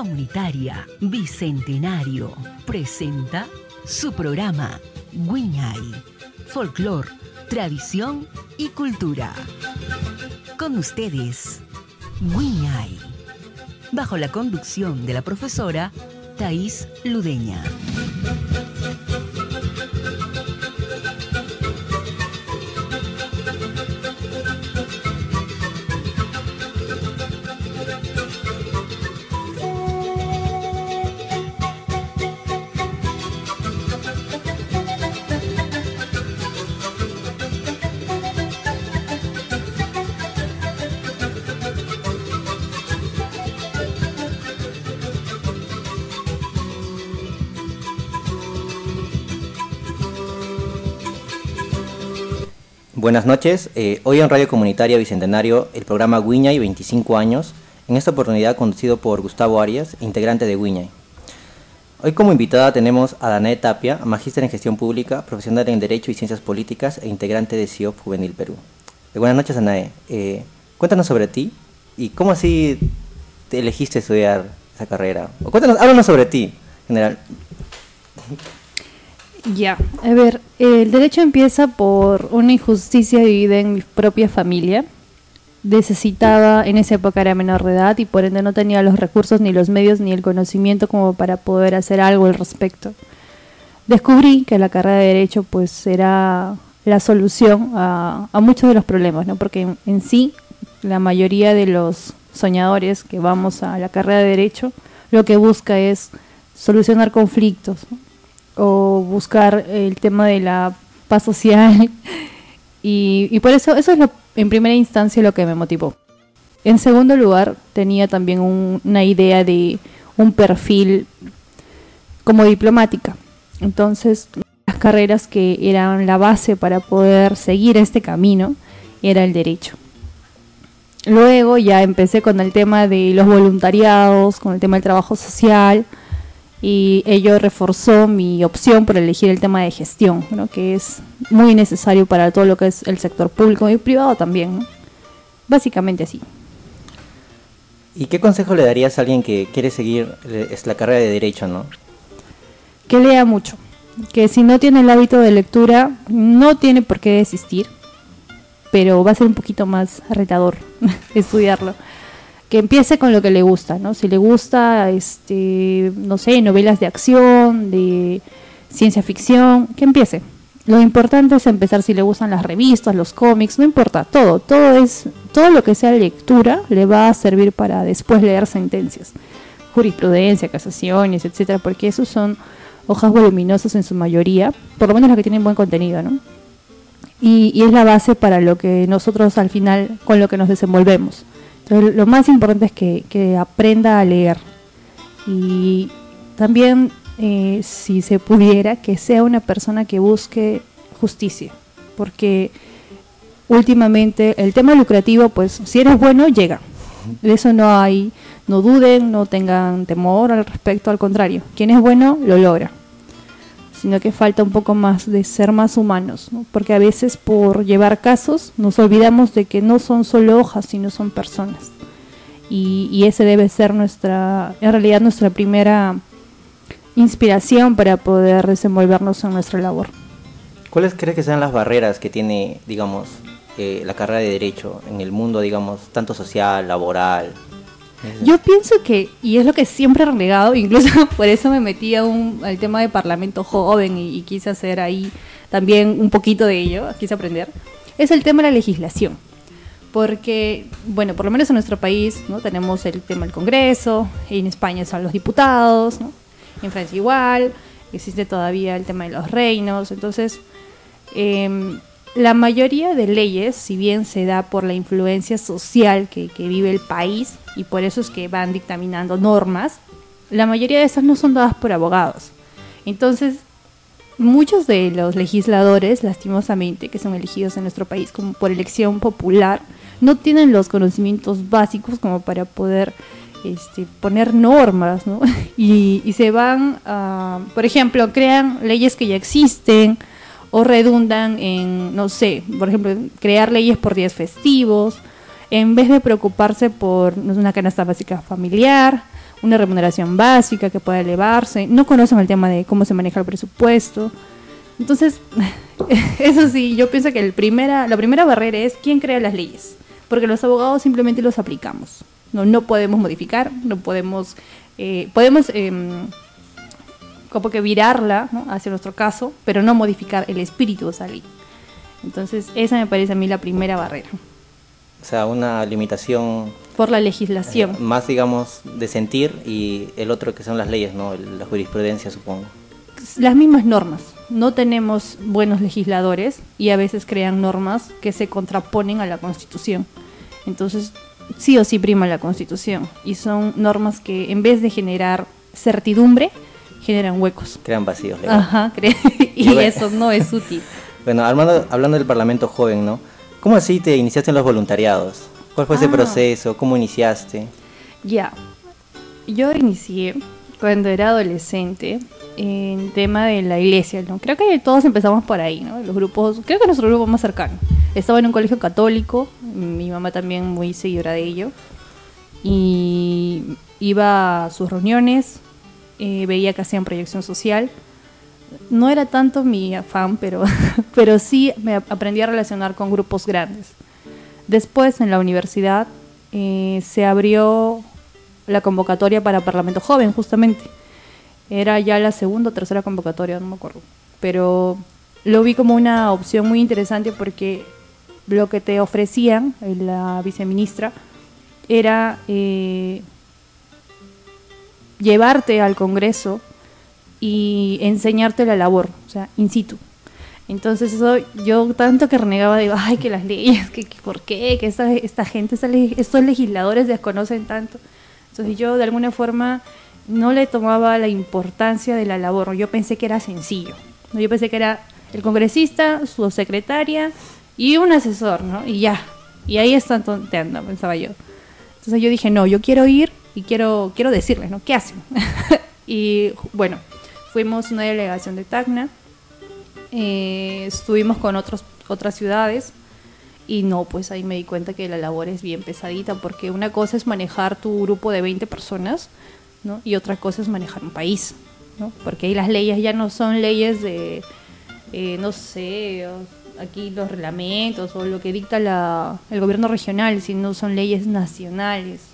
Comunitaria Bicentenario presenta su programa Guiñay, Folclor, Tradición y Cultura. Con ustedes, Guiñay, bajo la conducción de la profesora Thais Ludeña. Buenas noches. Eh, hoy en Radio Comunitaria Bicentenario, el programa Guiñay 25 años, en esta oportunidad conducido por Gustavo Arias, integrante de Guiñay. Hoy como invitada tenemos a Danae Tapia, magíster en gestión pública, profesional en Derecho y Ciencias Políticas e integrante de CIOP Juvenil Perú. Eh, buenas noches, Danae. Eh, cuéntanos sobre ti y cómo así te elegiste estudiar esa carrera. O cuéntanos, háblanos sobre ti, en general. Ya, a ver, el derecho empieza por una injusticia vivida en mi propia familia. Necesitaba, en esa época era menor de edad y por ende no tenía los recursos, ni los medios, ni el conocimiento como para poder hacer algo al respecto. Descubrí que la carrera de derecho pues era la solución a, muchos de los problemas, ¿no? Porque en, sí la mayoría de los soñadores que vamos a la carrera de derecho lo que busca es solucionar conflictos. O buscar el tema de la paz social. Y, por eso, eso es lo, en primera instancia lo que me motivó. En segundo lugar, tenía también una idea de un perfil como diplomática. Entonces, las carreras que eran la base para poder seguir este camino era el derecho. Luego ya empecé con el tema de los voluntariados, con el tema del trabajo social, y ello reforzó mi opción por elegir el tema de gestión, que es muy necesario para todo lo que es el sector público y privado también. Básicamente así. ¿Y qué consejo le darías a alguien que quiere seguir la carrera de derecho, no? Que lea mucho, que si no tiene el hábito de lectura no tiene por qué desistir, pero va a ser un poquito más retador estudiarlo que empiece con lo que le gusta, ¿no? Si le gusta, este, no sé, novelas de acción, de ciencia ficción, que empiece. Lo importante es empezar si le gustan las revistas, los cómics, no importa, todo, todo es, todo lo que sea lectura le va a servir para después leer sentencias, jurisprudencia, casaciones, etcétera, porque esos son hojas voluminosas en su mayoría, por lo menos las que tienen buen contenido, ¿no? Y, y es la base para lo que nosotros al final, con lo que nos desenvolvemos lo más importante es que, aprenda a leer. Y también, eh, si se pudiera, que sea una persona que busque justicia, porque últimamente el tema lucrativo, pues si eres bueno, llega. De eso no hay, no duden, no tengan temor al respecto, al contrario, quien es bueno lo logra sino que falta un poco más de ser más humanos, porque a veces por llevar casos nos olvidamos de que no son solo hojas, sino son personas. Y, ese debe ser nuestra, en realidad nuestra primera inspiración para poder desenvolvernos en nuestra labor. ¿Cuáles crees que sean las barreras que tiene, digamos, eh, la carrera de derecho en el mundo, digamos, tanto social, laboral, yo pienso que, y es lo que siempre he renegado, incluso por eso me metí a un, al tema de parlamento joven y, quise hacer ahí también un poquito de ello, quise aprender, es el tema de la legislación. Porque, bueno, por lo menos en nuestro país ¿no? tenemos el tema del Congreso, en España son los diputados, ¿no? en Francia igual, existe todavía el tema de los reinos, entonces... Eh, la mayoría de leyes, si bien se da por la influencia social que, vive el país, y por eso es que van dictaminando normas, la mayoría de esas no son dadas por abogados. Entonces, muchos de los legisladores, lastimosamente, que son elegidos en nuestro país como por elección popular, no tienen los conocimientos básicos como para poder este, poner normas, ¿no? y, se van, por ejemplo, crean leyes que ya existen, o redundan en, no sé, por ejemplo, crear leyes por días festivos, en vez de preocuparse por una canasta básica familiar una remuneración básica que pueda elevarse, no conocen el tema de cómo se maneja el presupuesto. Entonces, eso sí, yo pienso que el primera, la primera barrera es quién crea las leyes, porque los abogados simplemente los aplicamos. No, no podemos modificar, no podemos, eh, podemos em, como que virarla hacia nuestro caso, pero no modificar el espíritu de esa ley. Entonces, esa me parece a mí la primera barrera. O sea, una limitación... Por la legislación. Más, digamos, de sentir y el otro que son las leyes, ¿no? La jurisprudencia, supongo. Las mismas normas. No tenemos buenos legisladores y a veces crean normas que se contraponen a la Constitución. Entonces, sí o sí prima la Constitución. Y son normas que en vez de generar certidumbre, generan huecos. Crean vacíos. Ajá, y eso no es útil. Bueno, hablando, hablando del Parlamento joven, ¿no? ¿Cómo así te iniciaste en los voluntariados? ¿Cuál fue ese ah. proceso? ¿Cómo iniciaste? Ya, yo inicié cuando era adolescente en tema de la iglesia, ¿no? Creo que todos empezamos por ahí, ¿no? Los grupos, creo que nuestro grupo más cercano. Estaba en un colegio católico, mi mamá también muy seguidora de ello, y iba a sus reuniones, eh, veía que hacían proyección social, no era tanto mi afán, pero, pero sí me aprendí a relacionar con grupos grandes. Después, en la universidad, eh, se abrió la convocatoria para Parlamento Joven, justamente. Era ya la segunda o tercera convocatoria, no me acuerdo. Pero lo vi como una opción muy interesante porque lo que te ofrecían, eh, la viceministra, era eh, llevarte al Congreso y enseñarte la labor, o sea, in situ. Entonces eso, yo tanto que renegaba, digo, ay, que las leyes, que, por qué, que esta, esta gente, estos legisladores desconocen tanto. Entonces yo de alguna forma no le tomaba la importancia de la labor, yo pensé que era sencillo, yo pensé que era el congresista, su secretaria y un asesor, ¿no? Y ya, y ahí están tonteando, pensaba yo. Entonces yo dije, no, yo quiero ir y quiero, quiero decirles, ¿no? ¿Qué hacen? y bueno, Fuimos una delegación de Tacna, eh, estuvimos con otros, otras ciudades y no, pues ahí me di cuenta que la labor es bien pesadita porque una cosa es manejar tu grupo de 20 personas ¿no? y otra cosa es manejar un país, ¿no? porque ahí las leyes ya no son leyes de, eh, no sé, aquí los reglamentos o lo que dicta la, el gobierno regional, sino son leyes nacionales.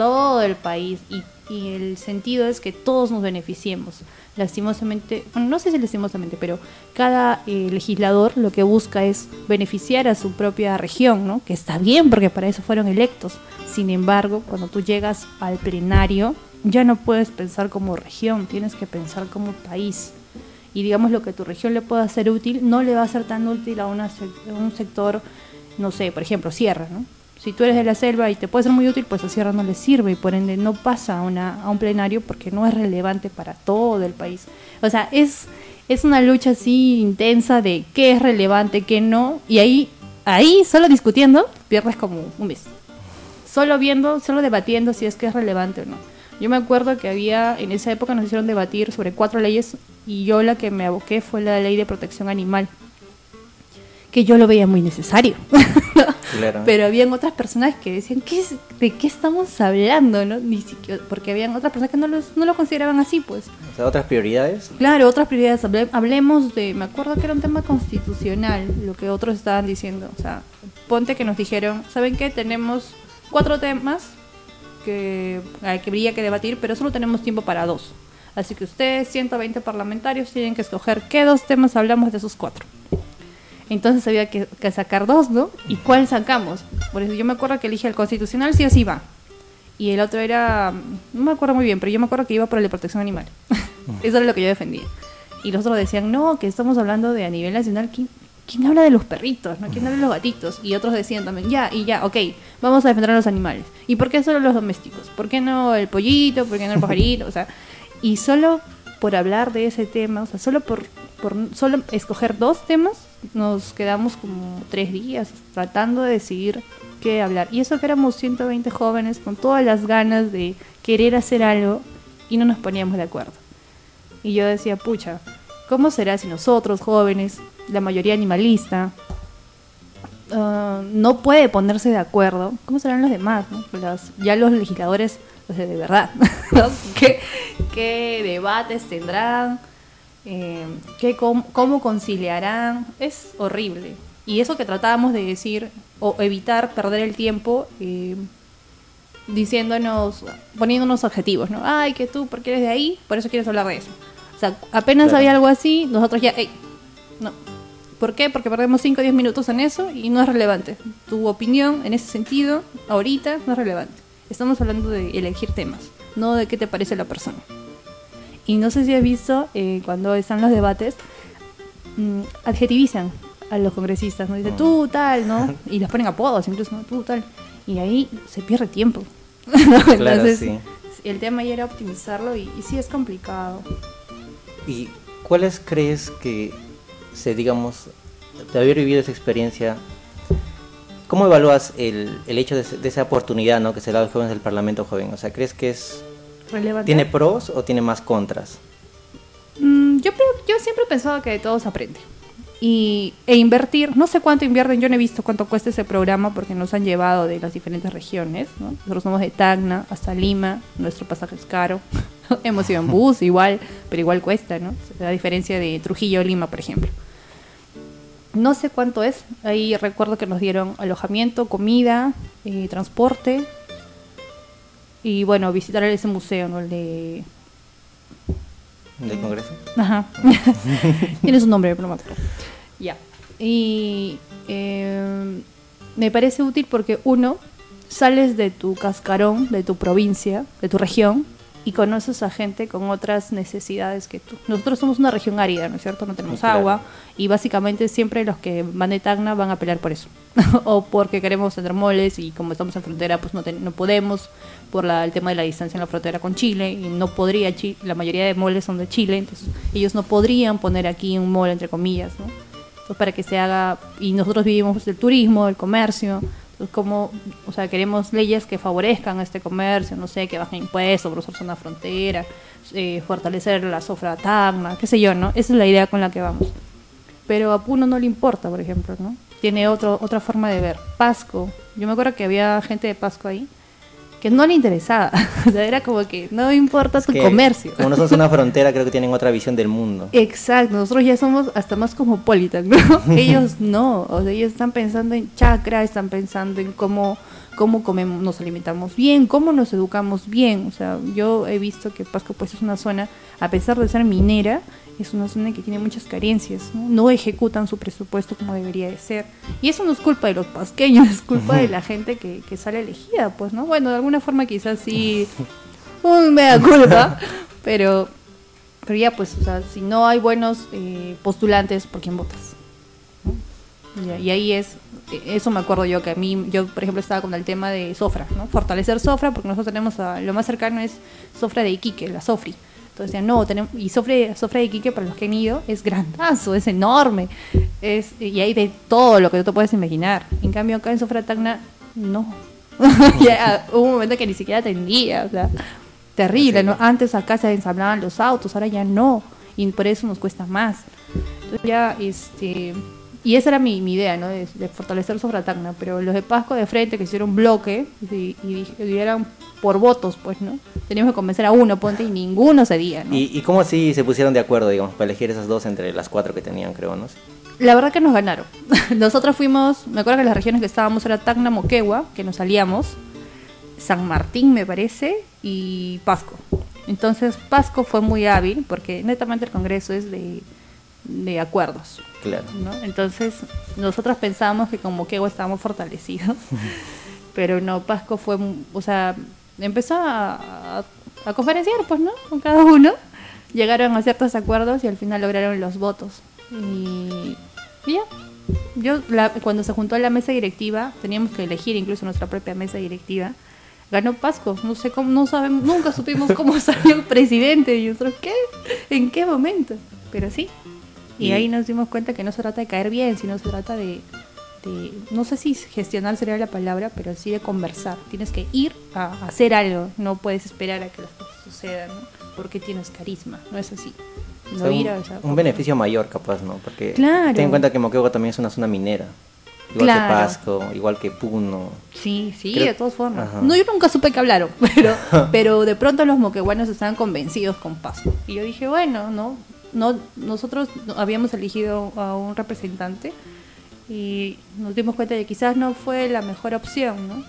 Todo el país y, y el sentido es que todos nos beneficiemos lastimosamente, bueno, no sé si lastimosamente, pero cada eh, legislador lo que busca es beneficiar a su propia región, ¿no? Que está bien porque para eso fueron electos. Sin embargo, cuando tú llegas al plenario, ya no puedes pensar como región, tienes que pensar como país. Y digamos lo que tu región le pueda ser útil, no le va a ser tan útil a, una, a un sector, no sé, por ejemplo, sierra, ¿no? Si tú eres de la selva y te puede ser muy útil, pues a Sierra no le sirve y por ende no pasa a, un plenario porque no es relevante para todo el país. O sea, es, es una lucha así intensa de qué es relevante, qué no, y ahí, ahí solo discutiendo pierdes como un mes. Solo viendo, solo debatiendo si es que es relevante o no. Yo me acuerdo que había, en esa época nos hicieron debatir sobre cuatro leyes y yo la que me aboqué fue la ley de protección animal que yo lo veía muy necesario. Pero habían otras personas que decían, ¿qué ¿de qué estamos hablando? ¿no? Ni siquiera, porque habían otras personas que no, no lo consideraban así, pues. O sea, otras prioridades. Claro, otras prioridades. hablemos de, me acuerdo que era un tema constitucional, lo que otros estaban diciendo. O sea, ponte que nos dijeron, ¿saben qué? Tenemos cuatro temas que, que habría que debatir, pero solo tenemos tiempo para dos. Así que ustedes, 120 parlamentarios, tienen que escoger qué dos temas hablamos de esos cuatro. Entonces había que, sacar dos, ¿no? ¿Y cuál sacamos? Por eso yo me acuerdo que elige el constitucional sí o sí va. Y el otro era, no me acuerdo muy bien, pero yo me acuerdo que iba por el de protección animal. eso era lo que yo defendía. Y los otros decían, no, que estamos hablando de a nivel nacional, ¿quién, ¿quién habla de los perritos? ¿no? ¿Quién habla de los gatitos? Y otros decían también, ya, y ya, ok, vamos a defender a los animales. ¿Y por qué solo los domésticos? ¿Por qué no el pollito? ¿Por qué no el pajarito? O sea, y solo por hablar de ese tema, o sea, solo por, por solo escoger dos temas, nos quedamos como tres días tratando de decidir qué hablar. Y eso que éramos 120 jóvenes con todas las ganas de querer hacer algo y no nos poníamos de acuerdo. Y yo decía, pucha, ¿cómo será si nosotros jóvenes, la mayoría animalista, ah, no puede ponerse de acuerdo, ¿cómo serán los demás? no? Las- ya los legisladores, pues, de verdad, ¿no? ¿Qué, qué debates tendrán? Eh, ¿qué, cómo, cómo conciliarán? Es horrible. Y eso que tratábamos de decir, o evitar perder el tiempo, eh, diciéndonos, poniéndonos objetivos, ¿no? Ay, que tú, porque eres de ahí, por eso quieres hablar de eso. O sea, apenas Claro. había algo así, nosotros ya, "Ey, no. ¿Por qué? Porque perdemos 5 o 10 minutos en eso y no es relevante. Tu opinión en ese sentido, ahorita, no es relevante. Estamos hablando de elegir temas, no de qué te parece la persona. Y no sé si has visto, eh, cuando están los debates, mm, adjetivizan a los congresistas, ¿no? Dicen, tú tal, ¿no? Y les ponen apodos incluso, ¿no? Tú tal. Y ahí se pierde tiempo. Claro, Entonces, sí. el tema ya era optimizarlo y, y sí es complicado. ¿Y cuáles crees que se, digamos, de haber vivido esa experiencia, cómo evalúas el, el hecho de esa oportunidad ¿no? que se da a los jóvenes del Parlamento joven? O sea, ¿crees que es Relevante. tiene pros o tiene más contras? Mm, yo, yo siempre he pensado que de todo se aprende. Y, e invertir, no sé cuánto invierten, yo no he visto cuánto cuesta ese programa porque nos han llevado de las diferentes regiones. ¿no? Nosotros somos de Tacna hasta Lima, nuestro pasaje es caro. Hemos ido en bus igual, pero igual cuesta, ¿no? A diferencia de Trujillo Lima, por ejemplo. No sé cuánto es. Ahí recuerdo que nos dieron alojamiento, comida, eh, transporte. Y bueno, visitar ese museo, ¿no? El de del Congreso? Ajá. Tiene su nombre, pero no me acuerdo. Ya. Y eh, me parece útil porque uno, sales de tu cascarón, de tu provincia, de tu región, y conoces a gente con otras necesidades que tú. Nosotros somos una región árida, ¿no es cierto? No tenemos Claro. agua y básicamente siempre los que van de Tacna van a pelear por eso. o porque queremos tener moles y como estamos en frontera pues no, ten- no podemos por la- el tema de la distancia en la frontera con Chile y no podría, Chi- la mayoría de moles son de Chile, entonces ellos no podrían poner aquí un mole entre comillas, ¿no? Entonces para que se haga, y nosotros vivimos del turismo, del comercio, como, o sea, queremos leyes que favorezcan este comercio, no sé, que bajen impuestos, por usar una frontera, eh, fortalecer la sofra tacna, qué sé yo, ¿no? Esa es la idea con la que vamos. Pero a Puno no le importa, por ejemplo, ¿no? Tiene otro, otra forma de ver. Pasco, yo me acuerdo que había gente de Pasco ahí que no le interesaba, o sea, era como que no importa tu Que comercio. Como no somos una frontera, creo que tienen otra visión del mundo. Exacto, nosotros ya somos hasta más cosmopolitan, ¿no? ellos no, o sea, ellos están pensando en chakra, están pensando en cómo, cómo comemos, nos alimentamos bien, cómo nos educamos bien, o sea, yo he visto que Pasco pues es una zona, a pesar de ser minera, es una zona que tiene muchas carencias, ¿no? No ejecutan su presupuesto como debería de ser. Y eso no es culpa de los pasqueños, es culpa de la gente que, que sale elegida, pues, ¿no? Bueno, de alguna forma quizás sí, un mea culpa, pero pero ya, pues, o sea, si no hay buenos eh, postulantes, ¿por quién votas? Y ahí es, eso me acuerdo yo, que a mí, yo, por ejemplo, estaba con el tema de Sofra, ¿no? Fortalecer Sofra, porque nosotros tenemos, a- lo más cercano es Sofra de Iquique, la Sofri. Entonces decían, no, tenemos, y Sofra, Sofra de Iquique, para los que han ido, es grandazo, es enorme, es, y hay de todo lo que tú te puedes imaginar. En cambio, acá en Sofra Tacna, no. ya, hubo un momento que ni siquiera atendía, o sea, terrible, ¿no? Antes acá se ensamblaban los autos, ahora ya no, y por eso nos cuesta más. Entonces ya, este, y esa era mi, mi idea, ¿no? De, de fortalecer Sofra Tacna, pero los de Pasco de frente que hicieron bloque y, y, y eran por votos, pues, ¿no? Teníamos que convencer a uno, ponte, y ninguno cedía, ¿no? ¿Y, ¿Y cómo así se pusieron de acuerdo, digamos, para elegir esas dos entre las cuatro que tenían, creo, no? La verdad que nos ganaron. Nosotros fuimos, me acuerdo que las regiones que estábamos era Tacna, Moquegua, que nos salíamos, San Martín me parece, y Pasco. Entonces Pasco fue muy hábil porque netamente el Congreso es de, de acuerdos. Claro. ¿no? Entonces nosotros pensábamos que con Moquegua estábamos fortalecidos, pero no, Pasco fue, o sea, empezó a, a, a conferenciar, pues, ¿no? Con cada uno. Llegaron a ciertos acuerdos y al final lograron los votos. Y, y ya. Yo, la- cuando se juntó la mesa directiva, teníamos que elegir incluso nuestra propia mesa directiva. Ganó Pasco, no sé cómo, no sabemos, nunca supimos cómo salió el presidente. Y nosotros, ¿qué? ¿En qué momento? Pero sí. Y, Y- ahí nos dimos cuenta que no se trata de caer bien, sino se trata de, de- no sé si gestionar sería la palabra, pero sí de conversar. Tienes que ir a hacer algo, no puedes esperar a que las cosas sucedan, ¿no? porque tienes carisma, no es así. No O sea, ir a un, esa- un beneficio mayor, capaz, ¿no? Porque Claro. ten en cuenta que Moquegua también es una zona minera. igual Claro. que Pasco, igual que Puno. Sí, sí, Creo- de todas formas. Ajá. No, yo nunca supe que hablaron, pero, pero de pronto los moqueguanos estaban convencidos con Pasco. Y yo dije, bueno, no, no, nosotros no- habíamos elegido a un representante y nos dimos cuenta de que quizás no fue la mejor opción, ¿no?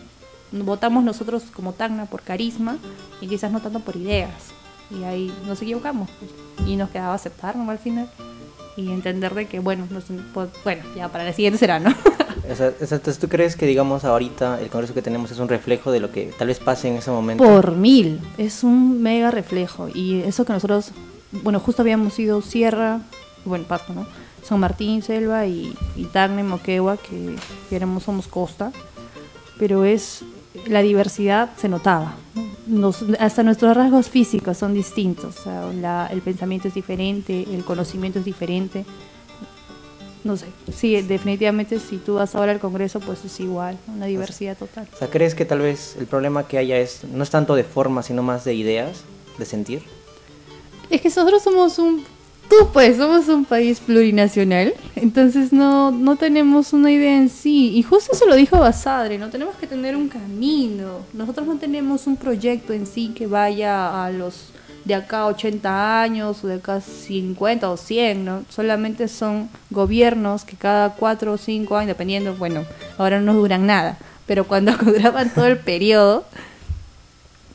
Votamos nosotros como Tacna por carisma y quizás no tanto por ideas. Y ahí nos equivocamos. pues. Y nos quedaba aceptar, ¿no? Al final. Y entender de que, bueno, nos- pues, bueno, ya para la siguiente será, ¿no? O sea, entonces, ¿tú crees que, digamos, ahorita el Congreso que tenemos es un reflejo de lo que tal vez pase en ese momento? Por mil, es un mega reflejo. Y eso que nosotros, bueno, justo habíamos ido Sierra, bueno, Pasco, ¿no? San Martín, Selva y, y Tacna y Moquegua, que, que éramos, somos costa. Pero es, la diversidad se notaba. ¿no? Nos- hasta nuestros rasgos físicos son distintos. o sea, la- el pensamiento es diferente, el conocimiento es diferente. No sé, sí, definitivamente si tú vas ahora al Congreso, pues es igual, una diversidad total. O sea, ¿crees que tal vez el problema que haya es no es tanto de forma, sino más de ideas, de sentir? Es que nosotros somos un... Tú pues, somos un país plurinacional, entonces no, no tenemos una idea en sí. Y justo eso lo dijo Basadre, no tenemos que tener un camino. Nosotros no tenemos un proyecto en sí que vaya a los de acá 80 años o de acá 50 o 100, ¿no? Solamente son gobiernos que cada 4 o 5 años, dependiendo, bueno, ahora no duran nada, pero cuando duraban todo el periodo,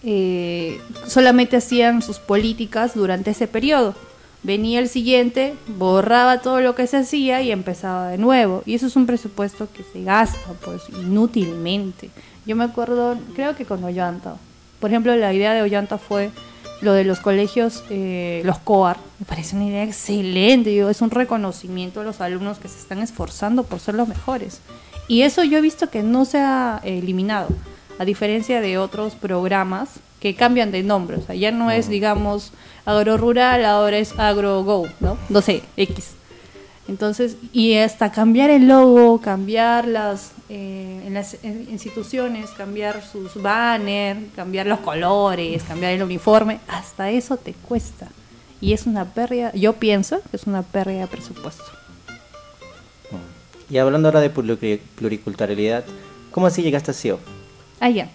eh, solamente hacían sus políticas durante ese periodo. Venía el siguiente, borraba todo lo que se hacía y empezaba de nuevo. Y eso es un presupuesto que se gasta, pues, inútilmente. Yo me acuerdo, creo que con Ollanta. Por ejemplo, la idea de Ollanta fue lo de los colegios, eh, los COAR. Me parece una idea excelente. Digo, es un reconocimiento a los alumnos que se están esforzando por ser los mejores. Y eso yo he visto que no se ha eliminado, a diferencia de otros programas que cambian de nombre. O sea, ya no es, digamos, agro rural, ahora es agro go, ¿no? No sé, X. Entonces, y hasta cambiar el logo, cambiar las, eh, en las instituciones, cambiar sus banners, cambiar los colores, cambiar el uniforme, hasta eso te cuesta. Y es una pérdida, yo pienso que es una pérdida de presupuesto. Y hablando ahora de pluri- pluriculturalidad, ¿cómo así llegaste a CIO? Ah, ya.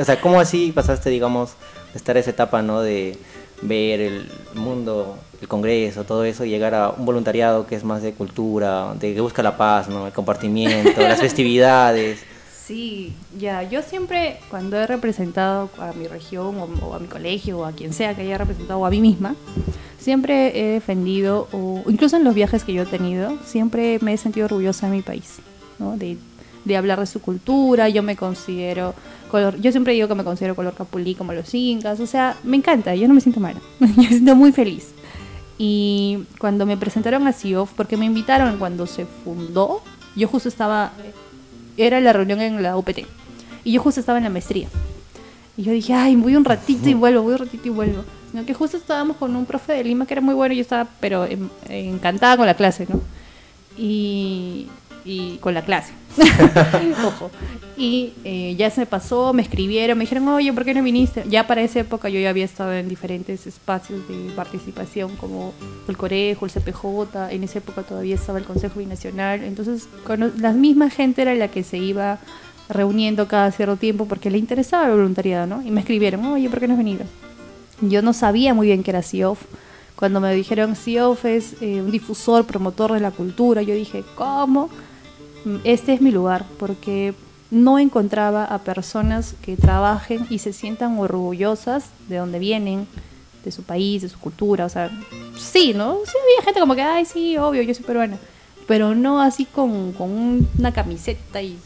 O sea, ¿cómo así pasaste, digamos, de estar a esa etapa, ¿no? De ver el mundo, el Congreso, todo eso, y llegar a un voluntariado que es más de cultura, de que busca la paz, ¿no? El compartimiento, las festividades. Sí, ya, yo siempre cuando he representado a mi región o, o a mi colegio o a quien sea que haya representado o a mí misma, siempre he defendido, o incluso en los viajes que yo he tenido, siempre me he sentido orgullosa de mi país, ¿no? De, de hablar de su cultura, yo me considero, color, yo siempre digo que me considero color capulí como los incas, o sea, me encanta, yo no me siento mal, yo me siento muy feliz. Y cuando me presentaron a CIOF, porque me invitaron cuando se fundó, yo justo estaba, era la reunión en la UPT, y yo justo estaba en la maestría. Y yo dije, ay, voy un ratito y vuelvo, voy un ratito y vuelvo. Sino que justo estábamos con un profe de Lima que era muy bueno y yo estaba, pero en- encantada con la clase, ¿no? Y, y con la clase. Ojo. Y eh, ya se me pasó, me escribieron, me dijeron, oye, ¿por qué no viniste? Ya para esa época yo ya había estado en diferentes espacios de participación, como el Corejo, el CPJ, en esa época todavía estaba el Consejo Binacional. Entonces, cono- la misma gente era la que se iba reuniendo cada cierto tiempo porque le interesaba el voluntariado, ¿no? Y me escribieron, oye, ¿por qué no has venido? Yo no sabía muy bien qué era CIOF. Cuando me dijeron CIOF es eh, un difusor, promotor de la cultura, yo dije, ¿cómo? Este es mi lugar, porque no encontraba a personas que trabajen y se sientan orgullosas de donde vienen, de su país, de su cultura. O sea, sí, ¿no? Sí había gente como que, ay, sí, obvio, yo soy peruana. Pero no así con, con un- una camiseta y,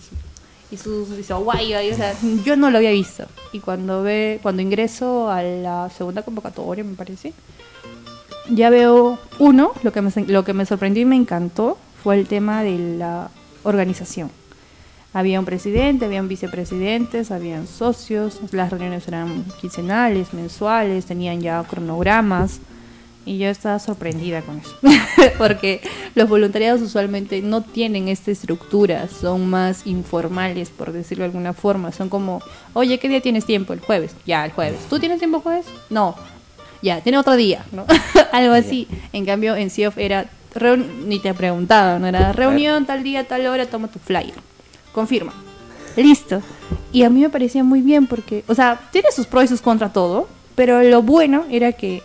y sus y su guaya, y, o sea, yo no lo había visto. Y cuando ve, cuando ingreso a la segunda convocatoria, me parece, ya veo uno, lo que me, lo que me sorprendió y me encantó fue el tema de la organización. Había un presidente, habían vicepresidentes, habían socios, las reuniones eran quincenales, mensuales, tenían ya cronogramas y yo estaba sorprendida con eso, porque los voluntariados usualmente no tienen esta estructura, son más informales, por decirlo de alguna forma, son como, oye, ¿qué día tienes tiempo? El jueves, ya, el jueves. ¿Tú tienes tiempo el jueves? No, ya, tiene otro día, ¿no? Algo así. En cambio, en CIOF era ni te preguntaban, no era reunión tal día, tal hora, toma tu flyer. Confirma. Listo. Y a mí me parecía muy bien porque, o sea, tiene sus pros y sus contras todo, pero lo bueno era que,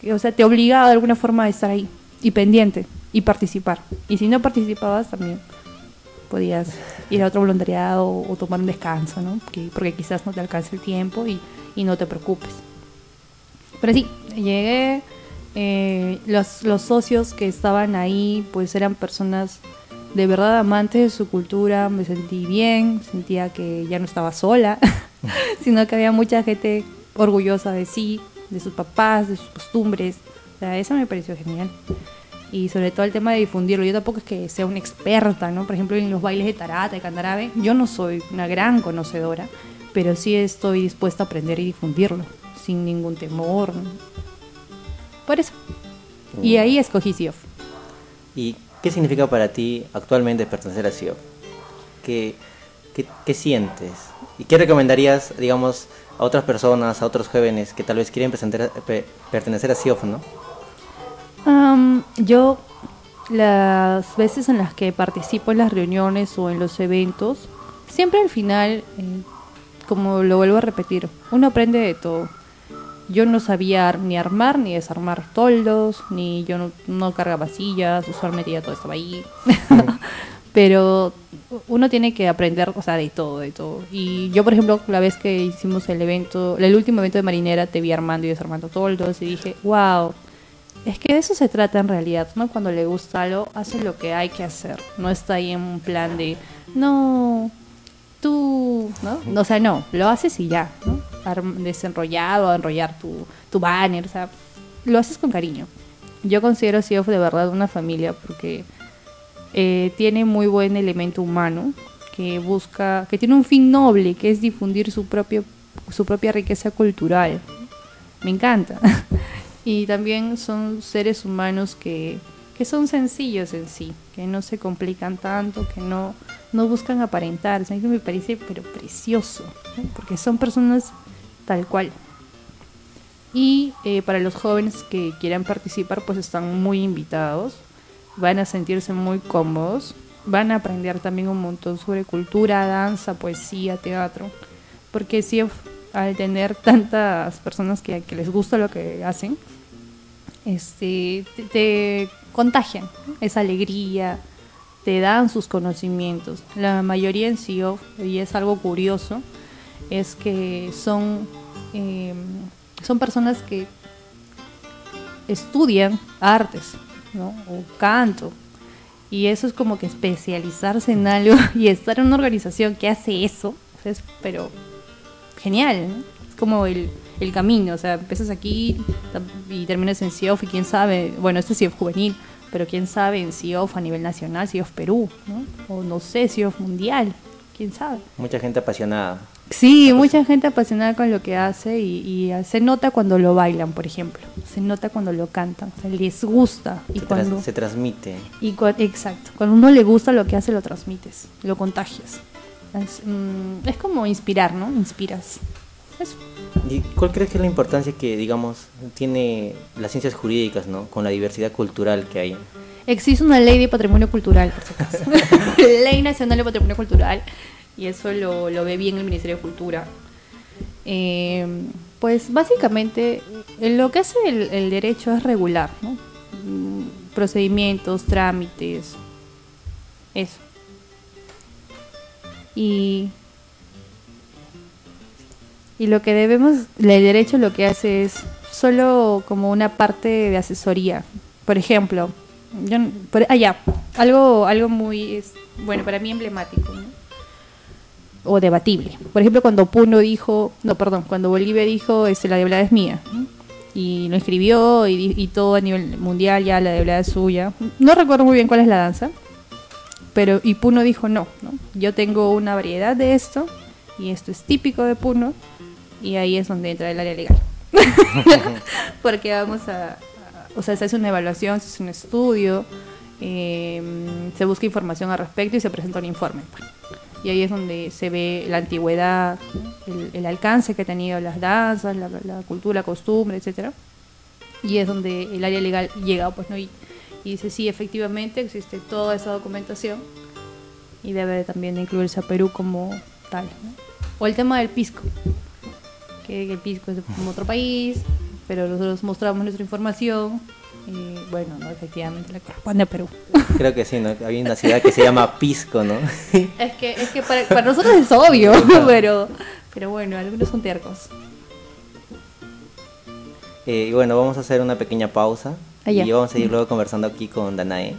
que, o sea, te obligaba de alguna forma a estar ahí y pendiente y participar. Y si no participabas también podías ir a otro voluntariado o, o tomar un descanso, ¿no? Porque, porque quizás no te alcance el tiempo y, y no te preocupes. Pero sí, llegué, eh, los, socios que estaban ahí pues eran personas de verdad amantes de su cultura, me sentí bien, sentía que ya no estaba sola, sino que había mucha gente orgullosa de sí, de sus papás, de sus costumbres. O eso me pareció genial. Y sobre todo el tema de difundirlo. Yo tampoco es que sea una experta, ¿no? Por ejemplo, en los bailes de tarata, de cantarabe, yo no soy una gran conocedora, pero sí estoy dispuesta a aprender y difundirlo, sin ningún temor. Por eso. Y ahí escogí SIOF. ¿Y qué significa para ti actualmente pertenecer a CIOF? ¿Qué, qué, qué sientes? ¿Y qué recomendarías, digamos, a otras personas, a otros jóvenes que tal vez quieren pertenecer a CIOF, ¿no? Am, yo las veces en las que participo en las reuniones o en los eventos, siempre al final, eh, como lo vuelvo a repetir, uno aprende de todo. Yo no sabía ni armar ni desarmar toldos, ni yo no, no cargaba sillas, usualmente ya todo estaba ahí. Pero uno tiene que aprender, o sea, de todo, de todo. Y yo, por ejemplo, la vez que hicimos el evento, el último evento de Marinera, te vi armando y desarmando toldos y dije, wow, es que de eso se trata en realidad, ¿no? Cuando le gusta algo, hace lo que hay que hacer. No está ahí en un plan de, no, tú, ¿no? O sea, no, lo haces y ya, ¿no? Desenrollado, enrollar tu, tu banner, o sea, lo haces con cariño. Yo considero CIOF de verdad una familia porque eh, tiene muy buen elemento humano que busca, que tiene un fin noble, que es difundir su propio, su propia riqueza cultural. Me encanta. y también son seres humanos que, que son sencillos en sí, que no se complican tanto, que no, no buscan aparentar. O sea, me parece pero precioso, ¿no? porque son personas tal cual. Y eh, para los jóvenes que quieran participar, pues están muy invitados, van a sentirse muy cómodos, van a aprender también un montón sobre cultura, danza, poesía, teatro, porque sí, al tener tantas personas que, que les gusta lo que hacen, este, te, te contagian esa alegría, te dan sus conocimientos. La mayoría en CIOF, y es algo curioso, es que son, eh, son personas que estudian artes, ¿no? O canto. Y eso es como que especializarse en algo y estar en una organización que hace eso, es pero genial. Es como el, el camino, o sea, empiezas aquí y terminas en CIOF y quién sabe, bueno, este es CIOF juvenil, pero quién sabe en CIOF a nivel nacional, CIOF Perú, ¿no? O no sé, CIOF mundial, quién sabe. Mucha gente apasionada. Sí, mucha gente apasionada con lo que hace y, y se nota cuando lo bailan, por ejemplo. Se nota cuando lo cantan, o sea, les gusta. Y se, cuando, se transmite. y cua- exacto, cuando uno le gusta lo que hace, lo transmites, lo contagias. Es, mm, es como inspirar, ¿no? Inspiras. Eso. ¿Y cuál crees que es la importancia que, digamos, tiene las ciencias jurídicas, ¿no? Con la diversidad cultural que hay. Existe una ley de patrimonio cultural, por si acaso. ley Nacional de Patrimonio Cultural. Y eso lo, ve bien el Ministerio de Cultura. Eh, pues básicamente lo que hace el, derecho es regular, ¿no? Mm, Procedimientos, trámites, eso. Y, y lo que debemos, el derecho lo que hace es solo como una parte de asesoría. Por ejemplo, yo, por, ah, ya, algo, algo muy, es, bueno, para mí emblemático, ¿no? O debatible. Por ejemplo, cuando Puno dijo, no, perdón, cuando Bolivia dijo, este, la deblada es mía, ¿no? y lo escribió y, y todo a nivel mundial ya la deblada es suya. No recuerdo muy bien cuál es la danza, pero y Puno dijo no, ¿no? Yo tengo una variedad de esto y esto es típico de Puno y ahí es donde entra el área legal. Porque vamos a, a- o sea, se hace una evaluación, se hace un estudio, eh, se busca información al respecto y se presenta un informe. Y ahí es donde se ve la antigüedad, ¿no? el, el alcance que han tenido las danzas, la, la cultura, la costumbre, etcétera. Y es donde el área legal llega, pues, ¿no? Y, y dice, sí, efectivamente existe toda esa documentación y debe también incluirse a Perú como tal. O el tema del pisco, que el pisco es como otro país, pero nosotros mostramos nuestra información y bueno, no, efectivamente le corresponde a Perú. Creo que sí, ¿no? Hay una ciudad que se llama Pisco, ¿no? es que, es que para, para nosotros es obvio, pero, pero bueno, algunos son tercos. Eh, y bueno, vamos a hacer una pequeña pausa Ah, y vamos a seguir luego conversando aquí con Danae.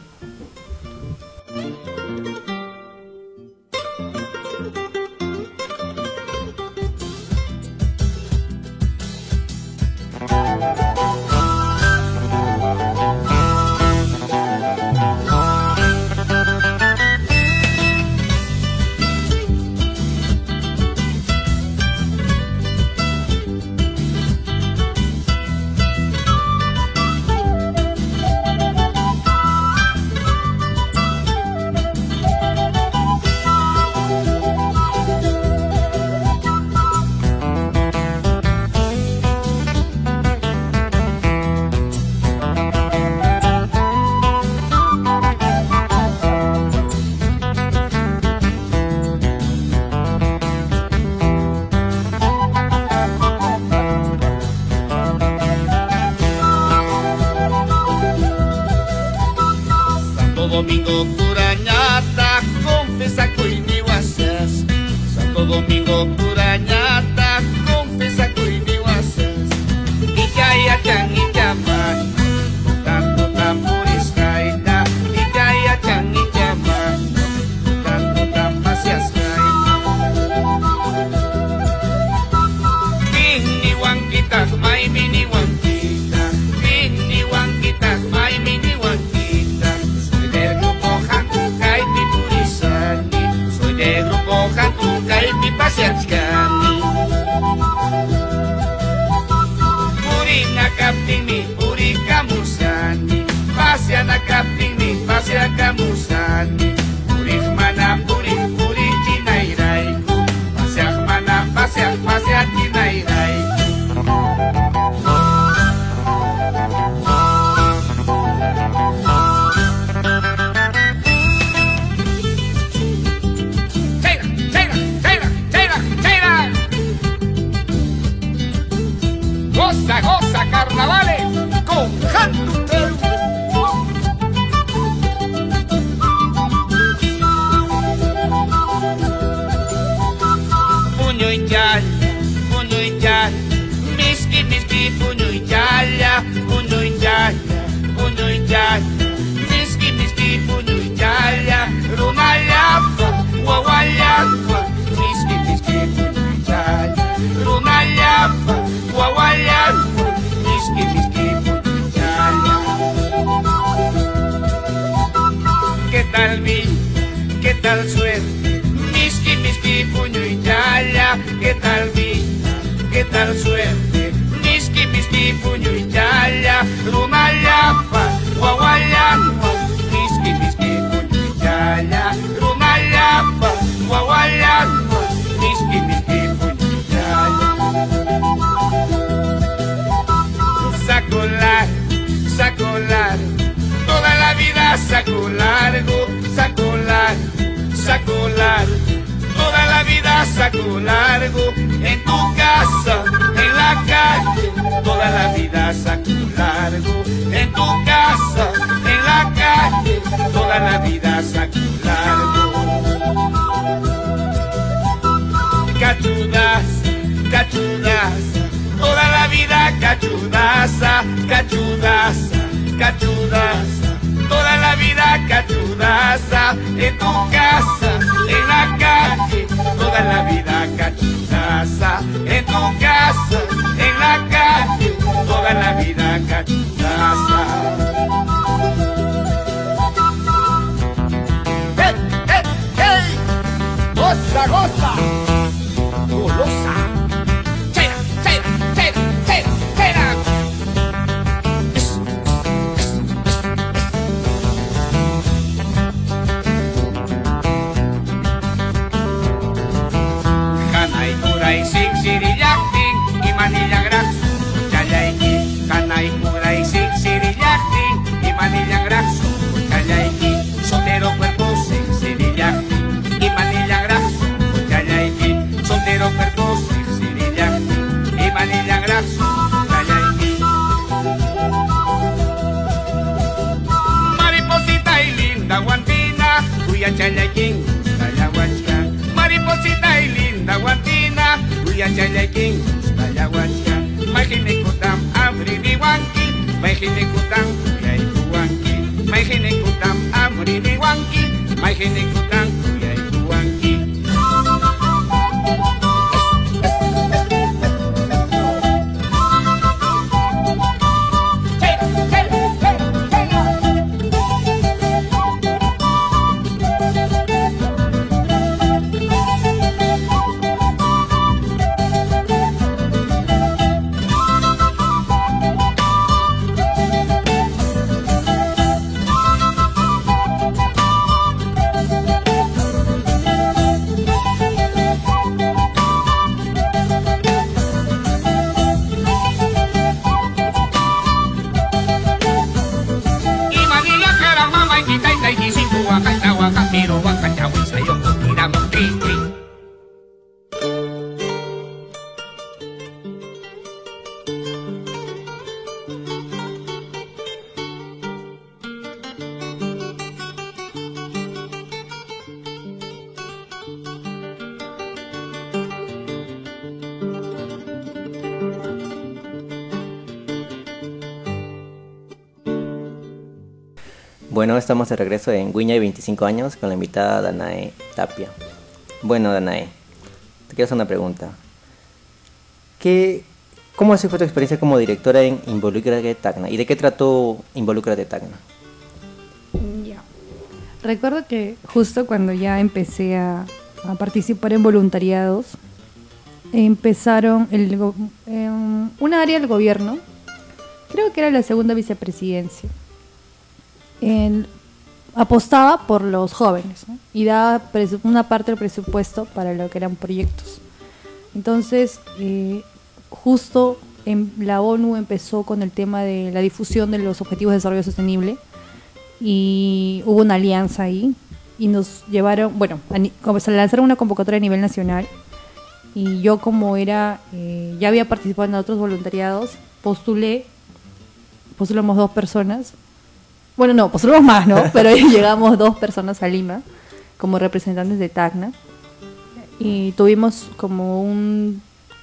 Tal vi? ¿Qué tal suerte? Miski, miski, puño y yaya. ¿Qué tal vi? ¿Qué tal suerte? Miski, miski, puño y yaya. Rumayapa, guaguayapa. Miski, miski, puño y yaya. Rumayapa, guaguayapa. Vida saco largo, saco largo, saco largo, toda la vida saco largo, en tu casa, en la calle, toda la vida saco largo, en tu casa, en la calle, toda la vida saco largo. Cachudas, cachudas, toda la vida cachudaza, cachudaza, cachudaza, toda la vida cachudaza, en tu casa, en la calle, toda la vida cachudaza, en tu casa, en la calle, toda la vida cachudaza. ¡Hey, hey, hey! ¡Goza, goza! huya chalequín, gusta huachca. Mariposita y linda guantina, huya chalequín, gusta la huachca. Majine kutam, amri ni wanki, majine kutam, huya y kuwanki. Majine kutam, amri ni wanki, majine kutam, Bueno, estamos de regreso en Guiña y 25 años con la invitada Danae Tapia. Bueno, Danae, te quiero hacer una pregunta. ¿Qué, ¿Cómo así fue tu experiencia como directora en Involúcrate Tacna? ¿Y de qué trató Involúcrate Tacna? Ya. Recuerdo que justo cuando ya empecé a, participar en voluntariados, empezaron el, go- em, una área del gobierno, creo que era la segunda vicepresidencia, en- apostaba por los jóvenes ¿no? y daba una parte del presupuesto para lo que eran proyectos. Entonces, eh, justo en la ONU empezó con el tema de la difusión de los objetivos de desarrollo sostenible y hubo una alianza ahí y nos llevaron, bueno, se lanzaron una convocatoria a nivel nacional y yo como era, eh, ya había participado en otros voluntariados, postulé, postulamos dos personas, bueno, no, postulamos más, ¿no? Pero llegamos dos personas a Lima como representantes de Tacna y tuvimos como un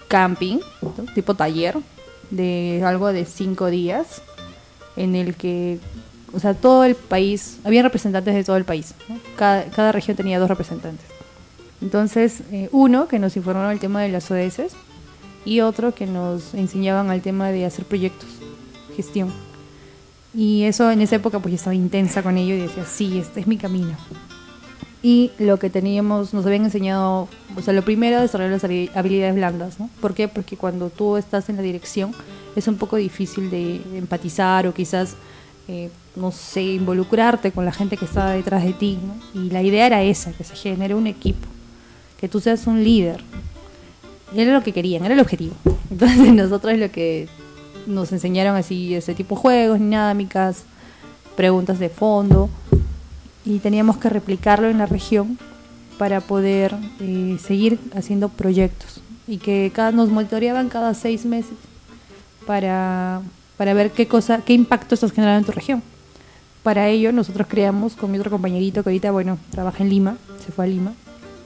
camping, tipo taller, de algo de cinco días, en el que, o sea, todo el país, había representantes de todo el país, cada región tenía dos representantes. Entonces, eh, uno que nos informaron el tema de las ODS y otro que nos enseñaban al tema de hacer proyectos, gestión. Y eso en esa época pues yo estaba intensa con ello y decía, sí, este es mi camino. Y lo que teníamos, nos habían enseñado, o sea, lo primero, desarrollar las habi- habilidades blandas, ¿no? ¿Por qué? Porque cuando tú estás en la dirección es un poco difícil de empatizar o quizás, eh, no sé, involucrarte con la gente que está detrás de ti, ¿no? Y la idea era esa, que se genere un equipo, que tú seas un líder. Y era lo que querían, era el objetivo. Entonces nosotros lo que nos enseñaron así, ese tipo de juegos, dinámicas, preguntas de fondo, y teníamos que replicarlo en la región para poder eh, seguir haciendo proyectos y que cada, nos monitoreaban cada seis meses para, para ver qué cosa, qué impacto estás generando en tu región. Para ello nosotros creamos con mi otro compañerito que ahorita bueno trabaja en Lima, se fue a Lima,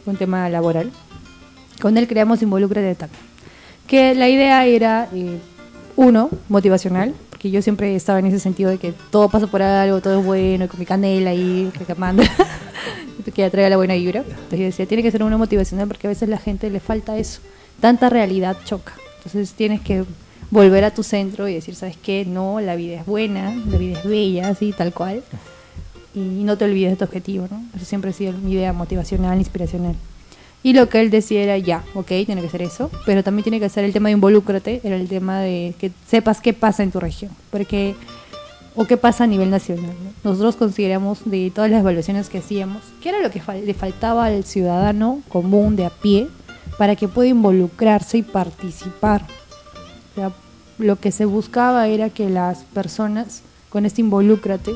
un tema laboral. Con él creamos Involucra de TAC. Que la idea era, eh, uno, motivacional, porque yo siempre estaba en ese sentido de que todo pasa por algo, todo es bueno, con mi canela ahí, que manda, que atraiga la buena vibra. Entonces yo decía, tiene que ser una motivacional porque a veces la gente le falta eso. Tanta realidad choca. Entonces tienes que volver a tu centro y decir, ¿sabes qué? No, la vida es buena, la vida es bella, así, tal cual. Y no te olvides de tu objetivo, ¿no? Eso siempre ha sido mi idea motivacional, inspiracional. Y lo que él decía era, ya, ok, tiene que ser eso, pero también tiene que ser el tema de involúcrate, era el tema de que sepas qué pasa en tu región, porque o qué pasa a nivel nacional. ¿no? Nosotros consideramos de todas las evaluaciones que hacíamos, qué era lo que fal- le faltaba al ciudadano común de a pie para que pueda involucrarse y participar. O sea, lo que se buscaba era que las personas, con este involúcrate,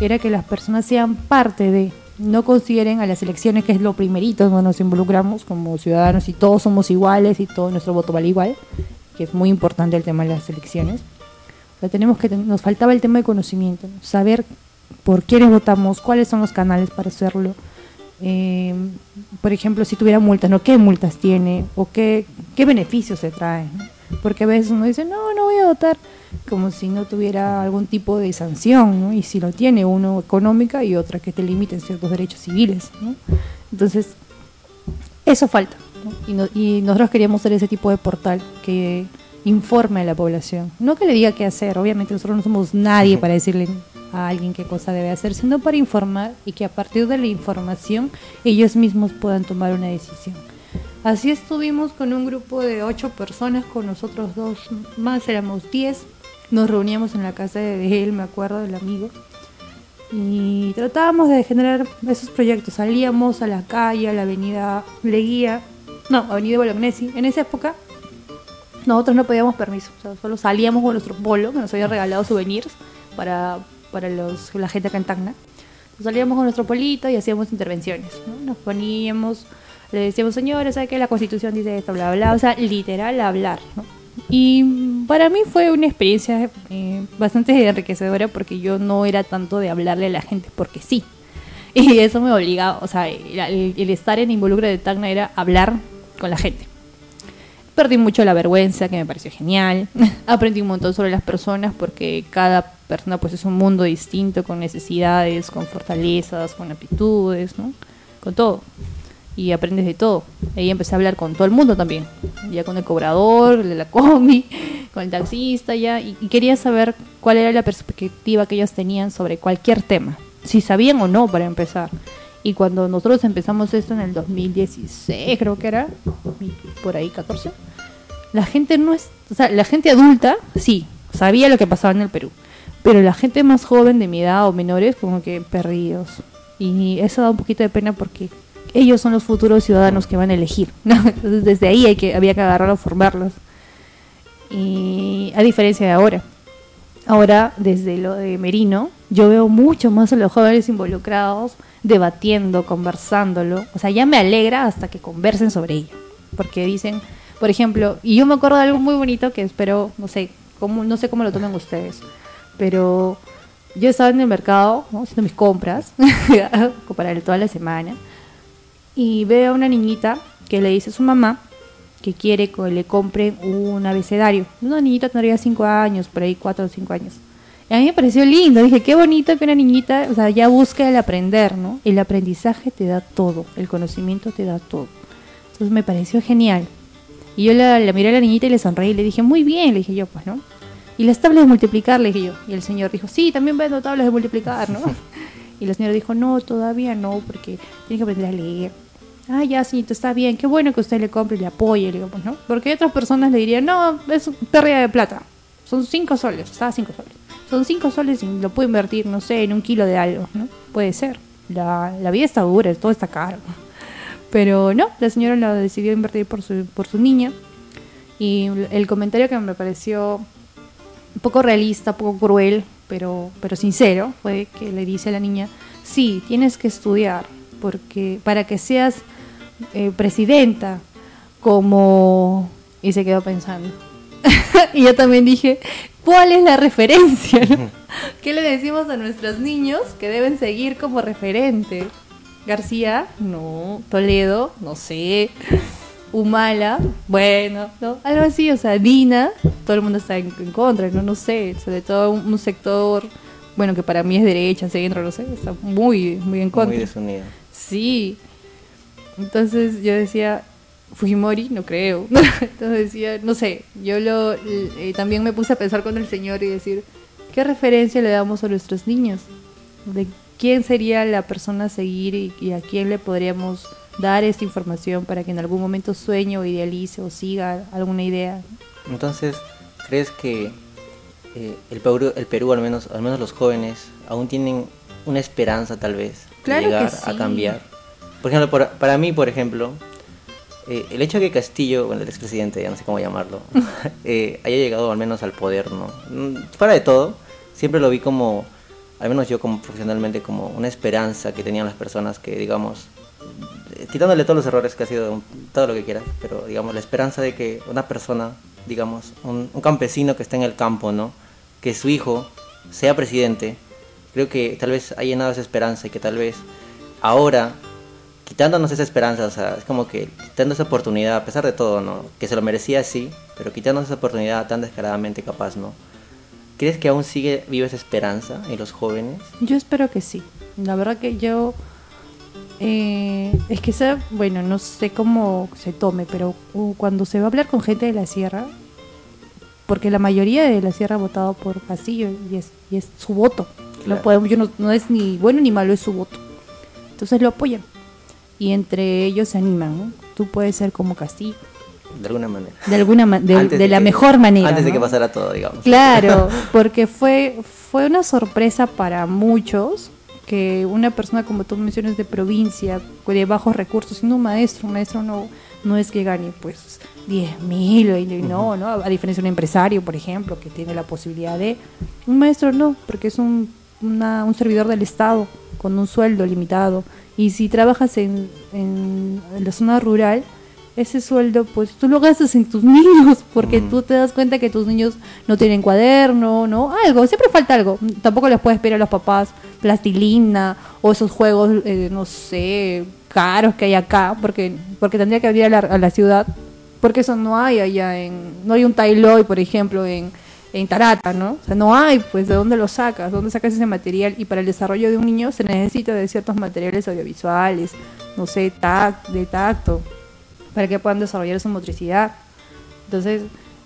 era que las personas sean parte de, no consideren a las elecciones, que es lo primerito donde nos involucramos como ciudadanos y todos somos iguales y todo nuestro voto vale igual, que es muy importante el tema de las elecciones. O tenemos que nos faltaba el tema de conocimiento, ¿no? saber por quiénes votamos, cuáles son los canales para hacerlo, eh, por ejemplo, si tuviera multas, ¿no? ¿Qué multas tiene? ¿O qué, qué beneficios se traen? Porque a veces uno dice, no, no voy a votar, como si no tuviera algún tipo de sanción, ¿no? Y si lo tiene, uno económica y otra que te limiten ciertos derechos civiles, ¿no? Entonces, eso falta. ¿no? Y, no- y nosotros queríamos ser ese tipo de portal que informe a la población. No que le diga qué hacer, obviamente nosotros no somos nadie para decirle a alguien qué cosa debe hacer, sino para informar y que a partir de la información ellos mismos puedan tomar una decisión. Así estuvimos con un grupo de ocho personas, con nosotros dos más, éramos diez. Nos reuníamos en la casa de él, me acuerdo, del amigo y tratábamos de generar esos proyectos. Salíamos a la calle, a la avenida Leguía, no, avenida Bolognesi. En esa época nosotros no pedíamos permiso, o sea, solo salíamos con nuestro polo, que nos había regalado souvenirs para, para los, la gente acá en Tacna. Salíamos con nuestro polito y hacíamos intervenciones. ¿no? Nos poníamos, le decíamos, señores, ¿sabe qué? La constitución dice esto, bla, bla, o sea, literal hablar. ¿no? Y para mí fue una experiencia eh, bastante enriquecedora porque yo no era tanto de hablarle a la gente porque sí. Y eso me obligaba, o sea, el, el- estar en Involucre de Tacna era hablar con la gente. Perdí mucho la vergüenza, que me pareció genial. Aprendí un montón sobre las personas porque cada persona pues es un mundo distinto, con necesidades, con fortalezas, con aptitudes, ¿no? Con todo. Y aprendes de todo. Ahí empecé a hablar con todo el mundo también. Ya con el cobrador, de la combi, con el taxista, ya. Y, quería saber cuál era la perspectiva que ellos tenían sobre cualquier tema. Si sabían o no, para empezar. Y cuando nosotros empezamos esto en el 2016, creo que era, por ahí 14, la gente no es, la gente adulta sí, sabía lo que pasaba en el Perú, pero la gente más joven de mi edad o menores como que perdidos. Y eso da un poquito de pena porque ellos son los futuros ciudadanos que van a elegir. Entonces desde ahí hay que, había que agarrarlos, formarlos. Y a diferencia de ahora. Ahora, desde lo de Merino, yo veo mucho más a los jóvenes involucrados, debatiendo, conversándolo. O sea, ya me alegra hasta que conversen sobre ello. Porque dicen, por ejemplo, y yo me acuerdo de algo muy bonito que espero, no sé, cómo, no sé cómo lo tomen ustedes, pero yo estaba en el mercado ¿no? haciendo mis compras para toda la semana y veo a una niñita que le dice a su mamá que quiere que le compren un abecedario. Una niñita tendría 5 años, por ahí 4 o 5 años. Y a mí me pareció lindo, dije, qué bonito que una niñita, o sea, ya busca el aprender, ¿no? El aprendizaje te da todo, el conocimiento te da todo. Entonces me pareció genial. Y yo la, la miré a la niñita y le sonreí y le dije, muy bien, le dije yo, pues, ¿no? Y las tablas de multiplicar, le dije yo. Y el señor dijo, sí, también vendo tablas de multiplicar, ¿no? y la señora dijo, no, todavía no, porque tiene que aprender a leer. Ah, ya, señorito, está bien. Qué bueno que usted le compre y le apoye, digo, pues, ¿no? Porque otras personas le dirían, no, es pérdida de plata. Son cinco soles, está cinco soles. Son cinco soles y lo puedo invertir, no sé, en un kilo de algo, ¿no? Puede ser. La, vida está dura, todo está caro. Pero no, la señora la decidió invertir por su, por su niña. Y el comentario que me pareció un poco realista, un poco cruel, pero, pero sincero, fue que le dice a la niña, sí, tienes que estudiar, porque para que seas eh, presidenta, como... Y se quedó pensando. y yo también dije, ¿cuál es la referencia? no? ¿Qué le decimos a nuestros niños que deben seguir como referente? García, no. Toledo, no sé. Humala, bueno, ¿no? Algo así, o sea, Dina, todo el mundo está en, en contra, ¿no? No sé, sobre todo un, un sector, bueno, que para mí es derecha, centro, no sé, está muy, muy en contra. Muy desunido. Sí. Entonces yo decía, Fujimori, no creo. Entonces decía, no sé, yo lo eh, también me puse a pensar con el señor y decir, ¿qué referencia le damos a nuestros niños? ¿De quién sería la persona a seguir y, y a quién le podríamos dar esta información para que en algún momento sueñe o idealice o siga alguna idea? Entonces, ¿crees que eh, el, Perú, el Perú, al menos, al menos los jóvenes, aún tienen una esperanza tal vez Claro de que llegar sí. a cambiar? Por ejemplo, por- para mí, por ejemplo, eh, el hecho de que Castillo, bueno, el expresidente, ya no sé cómo llamarlo, eh, haya llegado al menos al poder, ¿no? Mm, Fuera de todo, siempre lo vi como, al menos yo como profesionalmente, como una esperanza que tenían las personas que, digamos, eh, quitándole todos los errores que ha sido, todo lo que quieras, pero digamos, la esperanza de que una persona, digamos, un, un campesino que está en el campo, ¿no? Que su hijo sea presidente, creo que tal vez ha llenado esa esperanza y que tal vez ahora quitándonos esa esperanza, o sea, es como que quitando esa oportunidad, a pesar de todo, ¿no? Que se lo merecía, sí, pero quitándonos esa oportunidad tan descaradamente capaz, ¿no? ¿Crees que aún sigue viva esa esperanza en los jóvenes? Yo espero que sí. La verdad que yo... eh, es que sea, bueno, no sé cómo se tome, pero uh, cuando se va a hablar con gente de la sierra, porque la mayoría de la sierra ha votado por Castillo y es, y es su voto. Claro. No podemos, yo no, no es ni bueno ni malo, es su voto. Entonces lo apoyan. Y entre ellos se animan, ¿no? Tú puedes ser como Castillo. De alguna manera. De alguna ma- de, la que- mejor manera. Antes de que pasara todo, digamos. Claro, porque fue, fue una sorpresa para muchos que una persona como tú mencionas de provincia, de bajos recursos, siendo un maestro, un maestro no, no es que gane pues 10 mil, no, no, a diferencia de un empresario, por ejemplo, que tiene la posibilidad de... Un maestro no, porque es un, una- un servidor del Estado con un sueldo limitado. Y si trabajas en, en, en la zona rural, ese sueldo, pues tú lo gastas en tus niños, porque Ujú. tú te das cuenta que tus niños no tienen cuaderno, ¿no? Algo, siempre falta algo. Tampoco les puedes pedir a los papás plastilina o esos juegos, eh, no sé, caros que hay acá, porque porque tendría que venir a la, a la ciudad, porque eso no hay allá en, no hay un Tailoy, por ejemplo, en, en Tarata, ¿no? O sea, no hay, pues, ¿de dónde lo sacas? ¿Dónde sacas ese material? Y para el desarrollo de un niño se necesita de ciertos materiales audiovisuales, no sé, tac, de tacto, para que puedan desarrollar su motricidad. Entonces,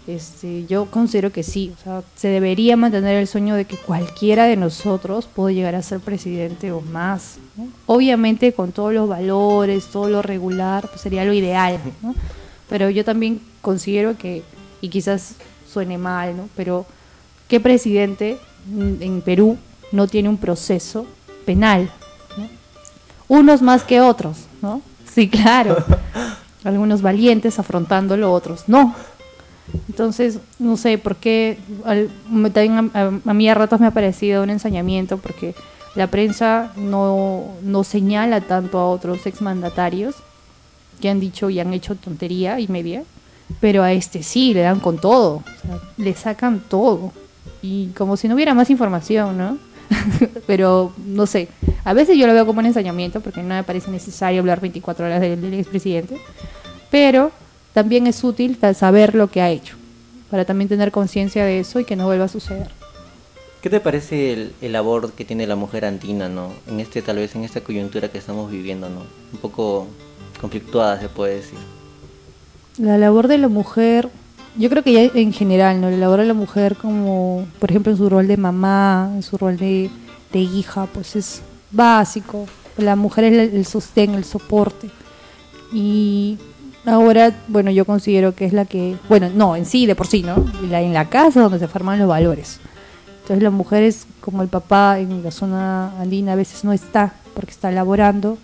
este, yo considero que sí, o sea, se debería mantener el sueño de que cualquiera de nosotros puede llegar a ser presidente o más. ¿no? Obviamente con todos los valores, todo lo regular, pues sería lo ideal, ¿no? Pero yo también considero que, y quizás suene mal, ¿no? Pero ¿qué presidente en Perú no tiene un proceso penal? ¿no? Unos más que otros, ¿no? Sí, claro. Algunos valientes afrontándolo, otros no. Entonces, no sé por qué, al- me- también a, a- a mí a ratos me ha parecido un ensañamiento porque la prensa no, no señala tanto a otros exmandatarios que han dicho y han hecho tontería y media, pero a este sí, le dan con todo, le sacan todo. Y como si no hubiera más información, ¿no? pero no sé, a veces yo lo veo como un ensañamiento porque no me parece necesario hablar 24 horas del, del expresidente, pero también es útil saber lo que ha hecho, para también tener conciencia de eso y que no vuelva a suceder. ¿Qué te parece el, el labor que tiene la mujer andina, no? En este, tal vez en esta coyuntura que estamos viviendo, ¿no? Un poco conflictuada, se puede decir. La labor de la mujer, yo creo que ya en general, ¿no? La labor de la mujer como, por ejemplo, en su rol de mamá, en su rol de, de hija, pues es básico. La mujer es el, sostén, el soporte. Y ahora, bueno, yo considero que es la que, bueno, no, en sí, de por sí, ¿no? En la casa donde se forman los valores. Entonces la mujer es como el papá en la zona andina a veces no está porque está laborando,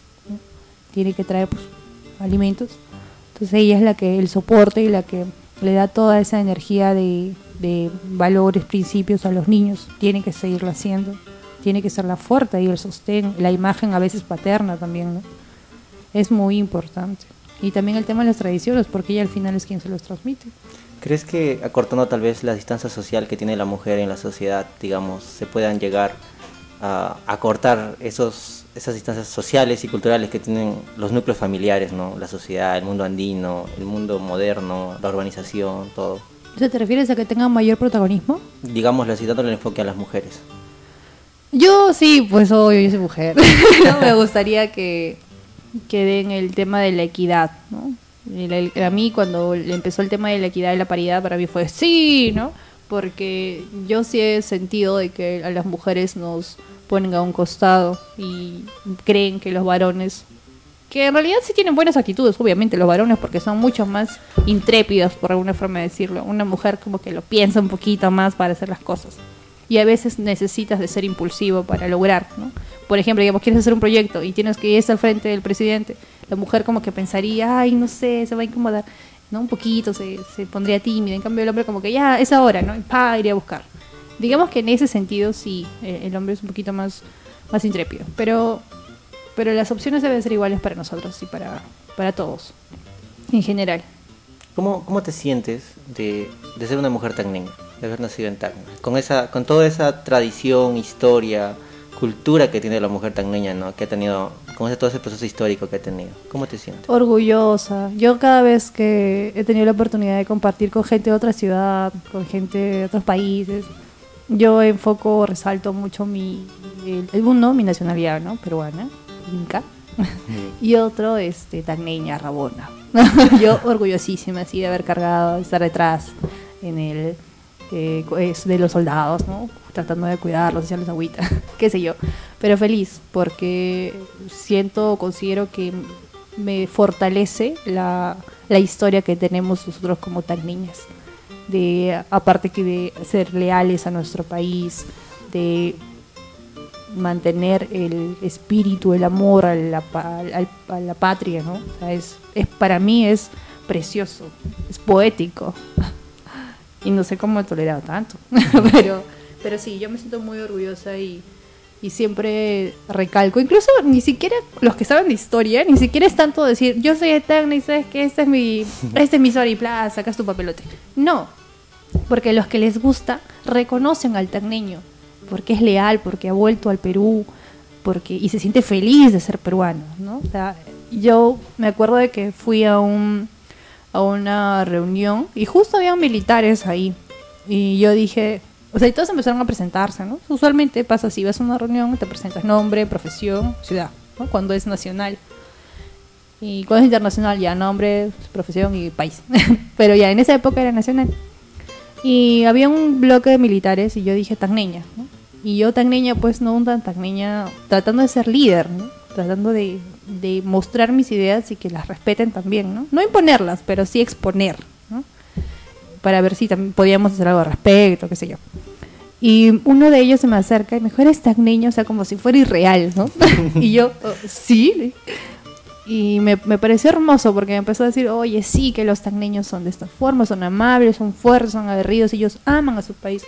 tiene que traer pues, alimentos. Entonces ella es la que el soporte y la que le da toda esa energía de, valores, principios a los niños. Tiene que seguirlo haciendo, tiene que ser la fuerte y el sostén, la imagen a veces paterna también. Es muy importante. Y también el tema de las tradiciones, porque ella al final es quien se los transmite. ¿Crees que acortando tal vez la distancia social que tiene la mujer en la sociedad, digamos, se puedan llegar a acortar esos, esas distancias sociales y culturales que tienen los núcleos familiares, ¿no? La sociedad, el mundo andino, el mundo moderno, la urbanización, todo. O sea, ¿te refieres a que tengan mayor protagonismo? Digámoslo así, dándole el enfoque a las mujeres. Yo sí, pues obvio, yo soy mujer. No, Me gustaría que, que den el tema de la equidad, ¿no? El- el- a mí cuando empezó el tema de la equidad y la paridad, para mí fue sí, ¿no? Porque yo sí he sentido de que a las mujeres nos ponen a un costado y creen que los varones, que en realidad sí tienen buenas actitudes, obviamente los varones, porque son mucho más intrépidos, por alguna forma de decirlo. Una mujer como que lo piensa un poquito más para hacer las cosas y a veces necesitas de ser impulsivo para lograr, ¿no? Por ejemplo, digamos, quieres hacer un proyecto y tienes que ir al frente del presidente, la mujer como que pensaría, ay, no sé, se va a incomodar, ¿no? Un poquito, se, se pondría tímida, en cambio el hombre como que ya, es ahora, ¿no? Y pa, iría a buscar. Digamos que en ese sentido sí, eh, el hombre es un poquito más, más intrépido, pero, pero las opciones deben ser iguales para nosotros y para, para todos, en general. ¿Cómo, cómo te sientes de, de ser una mujer tacneña, de haber nacido en Tacna? Con, esa, con toda esa tradición, historia, cultura que tiene la mujer tacneña, ¿no? Que ha tenido conoce todo ese proceso histórico que ha tenido. ¿Cómo te sientes? Orgullosa. Yo cada vez que he tenido la oportunidad de compartir con gente de otra ciudad, con gente de otros países, yo enfoco, resalto mucho mi, el, el uno, mi nacionalidad, ¿no? Peruana, inca. y otro, este, tagneña, rabona. yo orgullosísima, así, de haber cargado, de estar detrás en el, eh, es de los soldados, ¿no? Tratando de cuidarlos, echarles agüita, qué sé yo. Pero feliz, porque siento, considero que me fortalece la, la historia que tenemos nosotros como tagneñas de aparte que de ser leales a nuestro país, de mantener el espíritu, el amor a la, a la patria, ¿no? O sea, es, es para mí es precioso, es poético. Y no sé cómo he tolerado tanto, pero, pero sí, yo me siento muy orgullosa y, y siempre recalco, incluso ni siquiera los que saben de historia, ni siquiera es tanto decir, yo soy eterna y sabes que este es mi, este es mi Sorry Plaza, sacas tu papelote. No, porque los que les gusta reconocen al tagneño, porque es leal, porque ha vuelto al Perú, porque y se siente feliz de ser peruano, ¿no? O sea, yo me acuerdo de que fui a un a una reunión y justo había militares ahí y yo dije, o sea, y todos empezaron a presentarse, ¿no? Usualmente pasa así, vas a una reunión, te presentas nombre, profesión, ciudad, ¿no? Cuando es nacional. Y cuando es internacional, ya nombre, profesión y país. Pero ya en esa época era nacional. Y había un bloque de militares y yo dije tagneña, ¿no? Y yo tagneña, pues no un tan tagneña, tratando de ser líder, ¿no? Tratando de, de mostrar mis ideas y que las respeten también, ¿no? No imponerlas, pero sí exponer. Para ver si también podíamos hacer algo al respecto, qué sé yo. Y uno de ellos se me acerca y me dijo, eres tagneño, o sea, como si fuera irreal, ¿no? y yo, "Oh, sí. Y me, me pareció hermoso porque me empezó a decir, oye, sí, que los tagneños son de esta forma, son amables, son fuertes, son aguerridos, ellos aman a su país.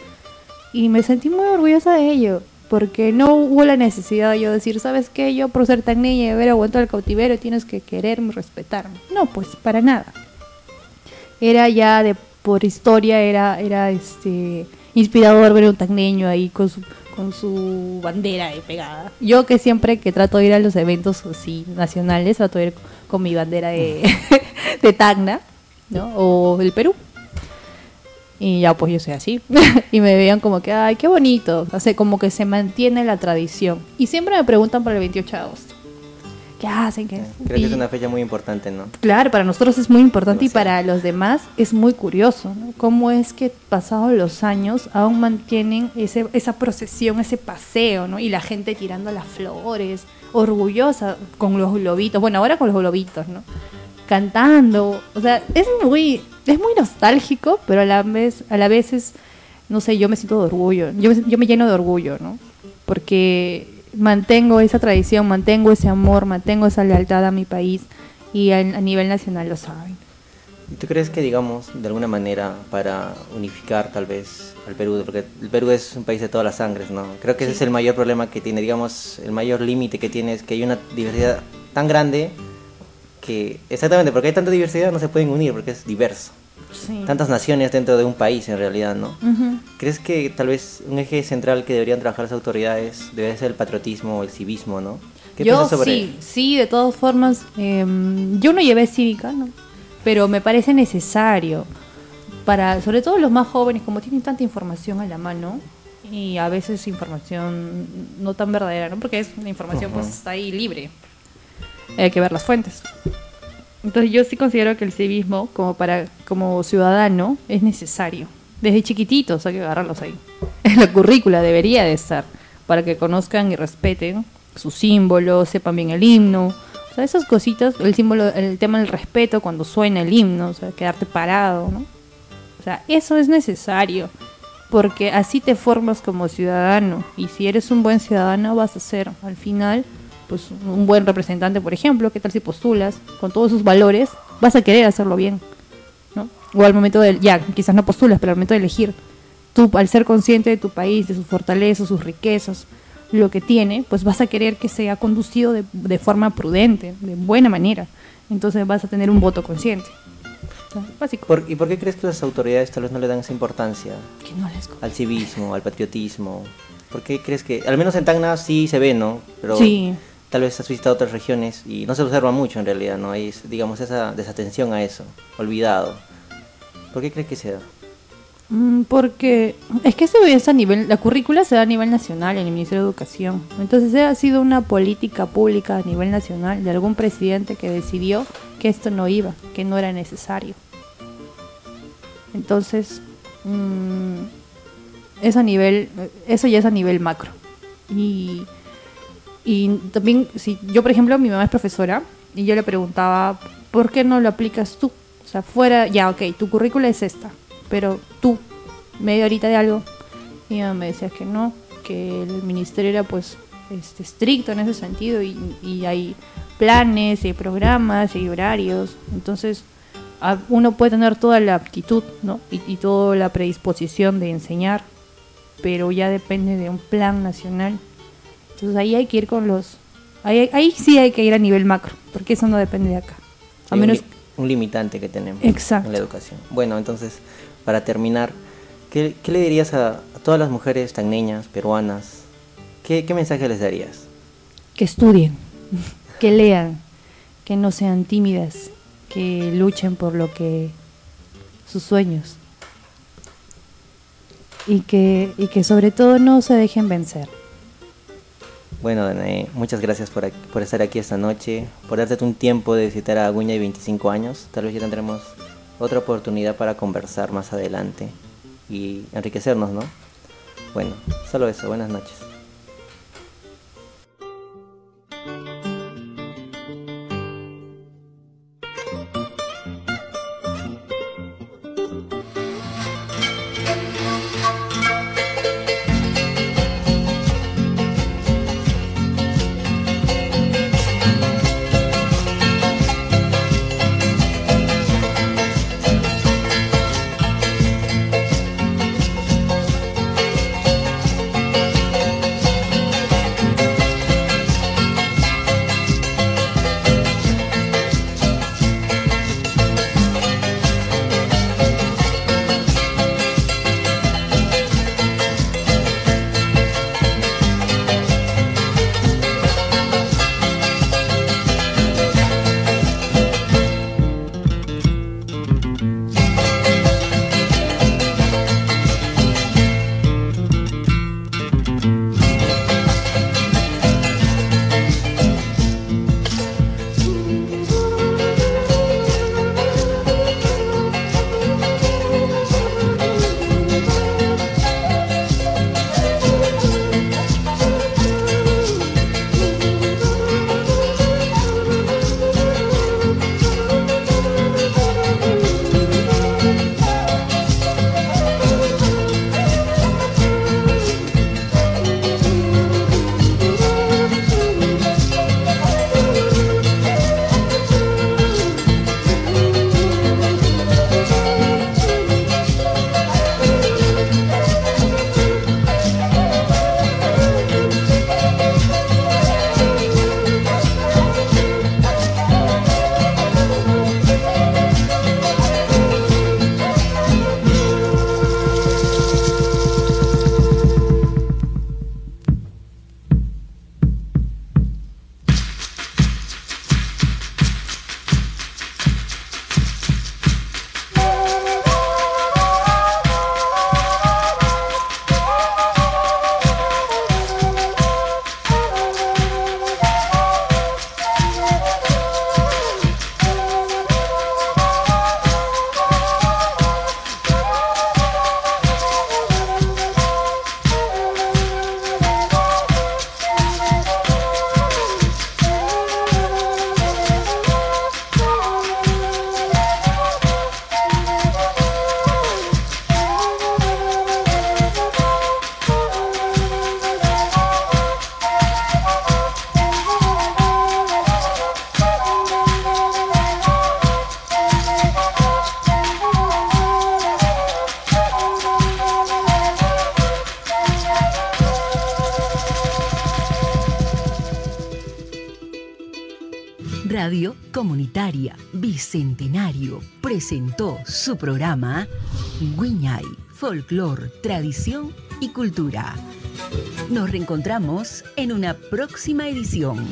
Y me sentí muy orgullosa de ello, porque no hubo la necesidad de yo decir, ¿sabes qué? Yo por ser tagneña y haber aguantado el cautiverio tienes que quererme, respetarme. No, pues para nada. Era ya de por historia, era, era este inspirador ver un tagneño ahí con su, con su bandera ahí pegada. Yo que siempre que trato de ir a los eventos así nacionales, trato de ir con mi bandera de, de Tacna, ¿no? O el Perú. Y ya pues yo soy así. y me veían como que, ay, qué bonito. O sea, como que se mantiene la tradición. Y siempre me preguntan por el 28 de agosto. ¿Qué hacen? Creo que es una fecha muy importante, ¿no? Claro, para nosotros es muy importante y para los demás es muy curioso, ¿no? Cómo es que pasados los años aún mantienen ese, esa procesión, ese paseo, ¿no? Y la gente tirando las flores, orgullosa con los globitos, bueno, ahora con los globitos, ¿no? Cantando, o sea, es muy, es muy nostálgico, pero a la vez, a la vez es, no sé, yo me siento de orgullo, yo, me- yo me lleno de orgullo, ¿no? Porque mantengo esa tradición, mantengo ese amor, mantengo esa lealtad a mi país y a, a nivel nacional lo saben. ¿Y tú crees que, digamos, de alguna manera para unificar tal vez al Perú, porque el Perú es un país de todas las sangres, ¿no? Creo que ese es el mayor problema que tiene, digamos, el mayor límite que tiene es que hay una diversidad tan grande que, exactamente, porque hay tanta diversidad no se pueden unir porque es diverso. Sí. Tantas naciones dentro de un país en realidad, ¿no? ¿Crees que tal vez un eje central que deberían trabajar las autoridades debe ser el patriotismo o el civismo, ¿no? ¿Qué Yo piensas sobre sí, sí, de todas formas, em, yo no llevé cívica, ¿no? pero me parece necesario para, sobre todo los más jóvenes, como tienen tanta información a la mano y a veces información no tan verdadera, ¿no? Porque es la información pues está ahí libre. Hay que ver las fuentes. Entonces yo sí considero que el civismo como para como ciudadano es necesario. Desde chiquititos hay que agarrarlos ahí. En la currícula debería de estar para que conozcan y respeten sus símbolos, sepan bien el himno. O sea, esas cositas, el símbolo, el tema del respeto cuando suena el himno, o sea, quedarte parado, ¿no? O sea, eso es necesario, porque así te formas como ciudadano. Y si eres un buen ciudadano, vas a ser al final pues un buen representante, por ejemplo. ¿Qué tal si postulas con todos sus valores? Vas a querer hacerlo bien, ¿no? O al momento del, ya, quizás no postulas, pero al momento de elegir, tú al ser consciente de tu país, de sus fortalezas, sus riquezas, lo que tiene, pues vas a querer que sea conducido de, de forma prudente, de buena manera. Entonces vas a tener un voto consciente. Básico. ¿Por- ¿Y por qué crees que las autoridades tal vez no le dan esa importancia Que no les al civismo, al patriotismo? ¿Por qué crees que, al menos en Tacna sí se ve, ¿no? Pero Sí. tal vez has visitado otras regiones y no se observa mucho en realidad, ¿no? Hay, digamos, esa desatención a eso, olvidado. ¿Por qué crees que se da? Mm, Porque es que se ve a nivel, la currícula se da a nivel nacional en el Ministerio de Educación. Entonces ha sido una política pública a nivel nacional de algún presidente que decidió que esto no iba, que no era necesario. Entonces, mm, es a nivel, eso ya es a nivel macro. Y, y también, si yo por ejemplo, mi mamá es profesora y yo le preguntaba, ¿por qué no lo aplicas tú? O sea, fuera, ya, ok, tu currícula es esta, pero tú, media horita de algo. Y me decía que no, que el ministerio era pues este, estricto en ese sentido y, y hay planes, y hay programas, y hay horarios. Entonces, uno puede tener toda la aptitud, ¿no? Y, y toda la predisposición de enseñar, pero ya depende de un plan nacional. Entonces ahí hay que ir con los... Ahí, ahí sí hay que ir a nivel macro, porque eso no depende de acá. A menos... un, limitante que tenemos Exacto. en la educación. Bueno, entonces, para terminar, ¿qué, qué le dirías a, a todas las mujeres tan niñas, peruanas? ¿Qué, qué mensaje les darías? que estudien, que lean, que no sean tímidas, que luchen por lo que sus sueños y que y que sobre todo no se dejen vencer. Bueno, Danae, muchas gracias por, ac- por estar aquí esta noche, por darte un tiempo de visitar a Aguña y 25 años. Tal vez ya tendremos otra oportunidad para conversar más adelante y enriquecernos, ¿no? Bueno, solo eso. Buenas noches. Bicentenario presentó su programa Guiñay, Folclor, Tradición y Cultura. Nos reencontramos en una próxima edición.